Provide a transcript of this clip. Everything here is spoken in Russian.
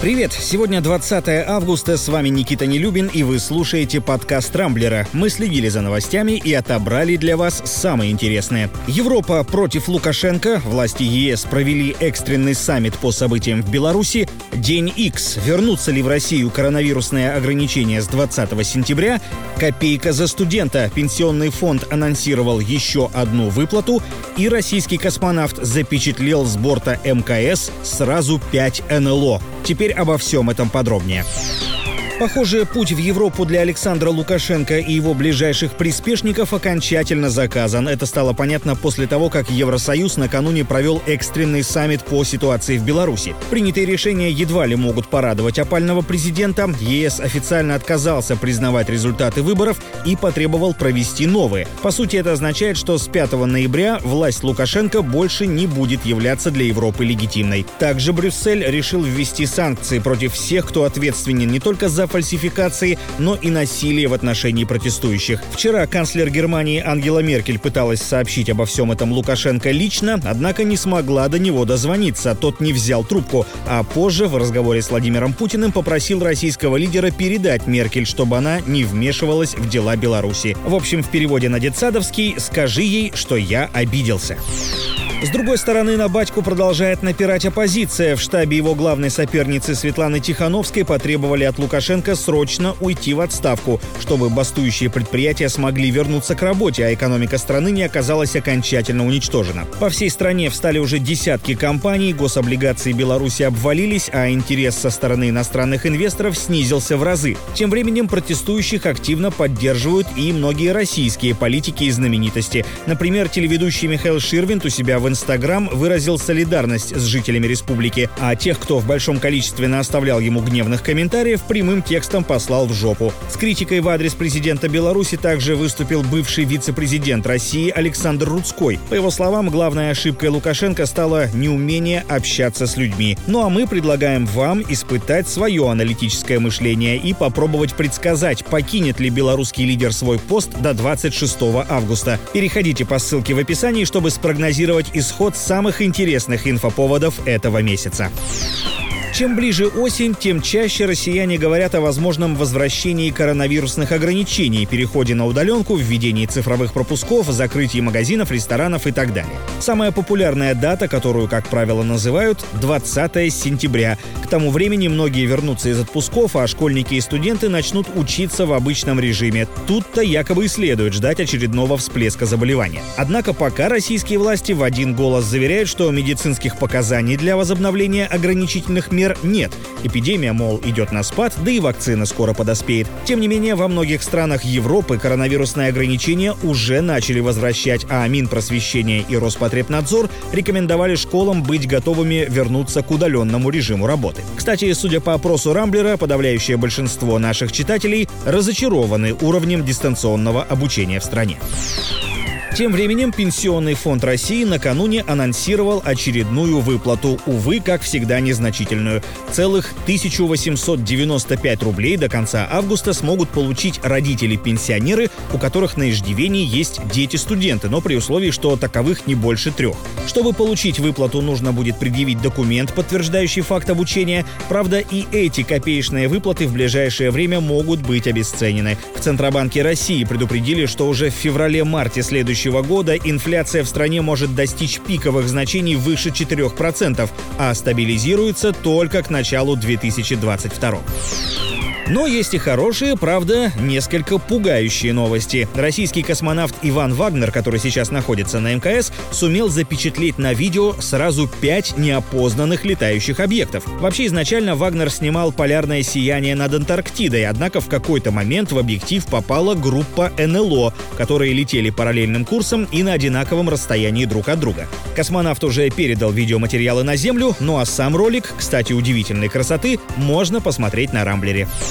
Привет! Сегодня 20 августа, с вами Никита Нелюбин, и вы слушаете подкаст «Рамблера». Мы следили за новостями и отобрали для вас самые интересные. Европа против Лукашенко, власти ЕС провели экстренный саммит по событиям в Беларуси, День X, вернутся ли в Россию коронавирусные ограничения с 20 сентября, копейка за студента, пенсионный фонд анонсировал еще одну выплату, и российский космонавт запечатлел с борта МКС сразу 5 НЛО. Теперь обо всем этом подробнее. Похоже, путь в Европу для Александра Лукашенко и его ближайших приспешников окончательно заказан. Это стало понятно после того, как Евросоюз накануне провел экстренный саммит по ситуации в Беларуси. Принятые решения едва ли могут порадовать опального президента. ЕС официально отказался признавать результаты выборов и потребовал провести новые. По сути, это означает, что с 5 ноября власть Лукашенко больше не будет являться для Европы легитимной. Также Брюссель решил ввести санкции против всех, кто ответственен не только за фальсификации, но и насилие в отношении протестующих. Вчера канцлер Германии Ангела Меркель пыталась сообщить обо всем этом Лукашенко лично, однако не смогла до него дозвониться, тот не взял трубку, а позже в разговоре с Владимиром Путиным попросил российского лидера передать Меркель, чтобы она не вмешивалась в дела Беларуси. В общем, в переводе на детсадовский «Скажи ей, что я обиделся». С другой стороны, на батьку продолжает напирать оппозиция. В штабе его главной соперницы Светланы Тихановской потребовали от Лукашенко срочно уйти в отставку, чтобы бастующие предприятия смогли вернуться к работе, а экономика страны не оказалась окончательно уничтожена. По всей стране встали уже десятки компаний, гособлигации Беларуси обвалились, а интерес со стороны иностранных инвесторов снизился в разы. Тем временем протестующих активно поддерживают и многие российские политики и знаменитости. Например, телеведущий Михаил Ширвинт у себя в Инстаграм выразил солидарность с жителями республики, а тех, кто в большом количестве наоставлял ему гневных комментариев, прямым текстом послал в жопу. С критикой в адрес президента Беларуси также выступил бывший вице-президент России Александр Рудской. По его словам, главной ошибкой Лукашенко стало неумение общаться с людьми. Ну а мы предлагаем вам испытать свое аналитическое мышление и попробовать предсказать, покинет ли белорусский лидер свой пост до 26 августа. Переходите по ссылке в описании, чтобы спрогнозировать исход самых интересных инфоповодов этого месяца. Чем ближе осень, тем чаще россияне говорят о возможном возвращении коронавирусных ограничений, переходе на удаленку, введении цифровых пропусков, закрытии магазинов, ресторанов и так далее. Самая популярная дата, которую, как правило, называют 20 сентября. К тому времени многие вернутся из отпусков, а школьники и студенты начнут учиться в обычном режиме. Тут-то якобы и следует ждать очередного всплеска заболевания. Однако пока российские власти в один голос заверяют, что медицинских показаний для возобновления ограничительных мер мер нет. Эпидемия, мол, идет на спад, да и вакцина скоро подоспеет. Тем не менее, во многих странах Европы коронавирусные ограничения уже начали возвращать, а Минпросвещение и Роспотребнадзор рекомендовали школам быть готовыми вернуться к удаленному режиму работы. Кстати, судя по опросу Рамблера, подавляющее большинство наших читателей разочарованы уровнем дистанционного обучения в стране. Тем временем Пенсионный фонд России накануне анонсировал очередную выплату, увы, как всегда незначительную. Целых 1895 рублей до конца августа смогут получить родители-пенсионеры, у которых на иждивении есть дети-студенты, но при условии, что таковых не больше трех. Чтобы получить выплату, нужно будет предъявить документ, подтверждающий факт обучения. Правда, и эти копеечные выплаты в ближайшее время могут быть обесценены. В Центробанке России предупредили, что уже в феврале-марте следующего следующего года инфляция в стране может достичь пиковых значений выше 4%, а стабилизируется только к началу 2022. Но есть и хорошие, правда, несколько пугающие новости. Российский космонавт Иван Вагнер, который сейчас находится на МКС, сумел запечатлеть на видео сразу пять неопознанных летающих объектов. Вообще, изначально Вагнер снимал полярное сияние над Антарктидой, однако в какой-то момент в объектив попала группа НЛО, которые летели параллельным курсом и на одинаковом расстоянии друг от друга. Космонавт уже передал видеоматериалы на Землю, ну а сам ролик, кстати, удивительной красоты, можно посмотреть на Рамблере.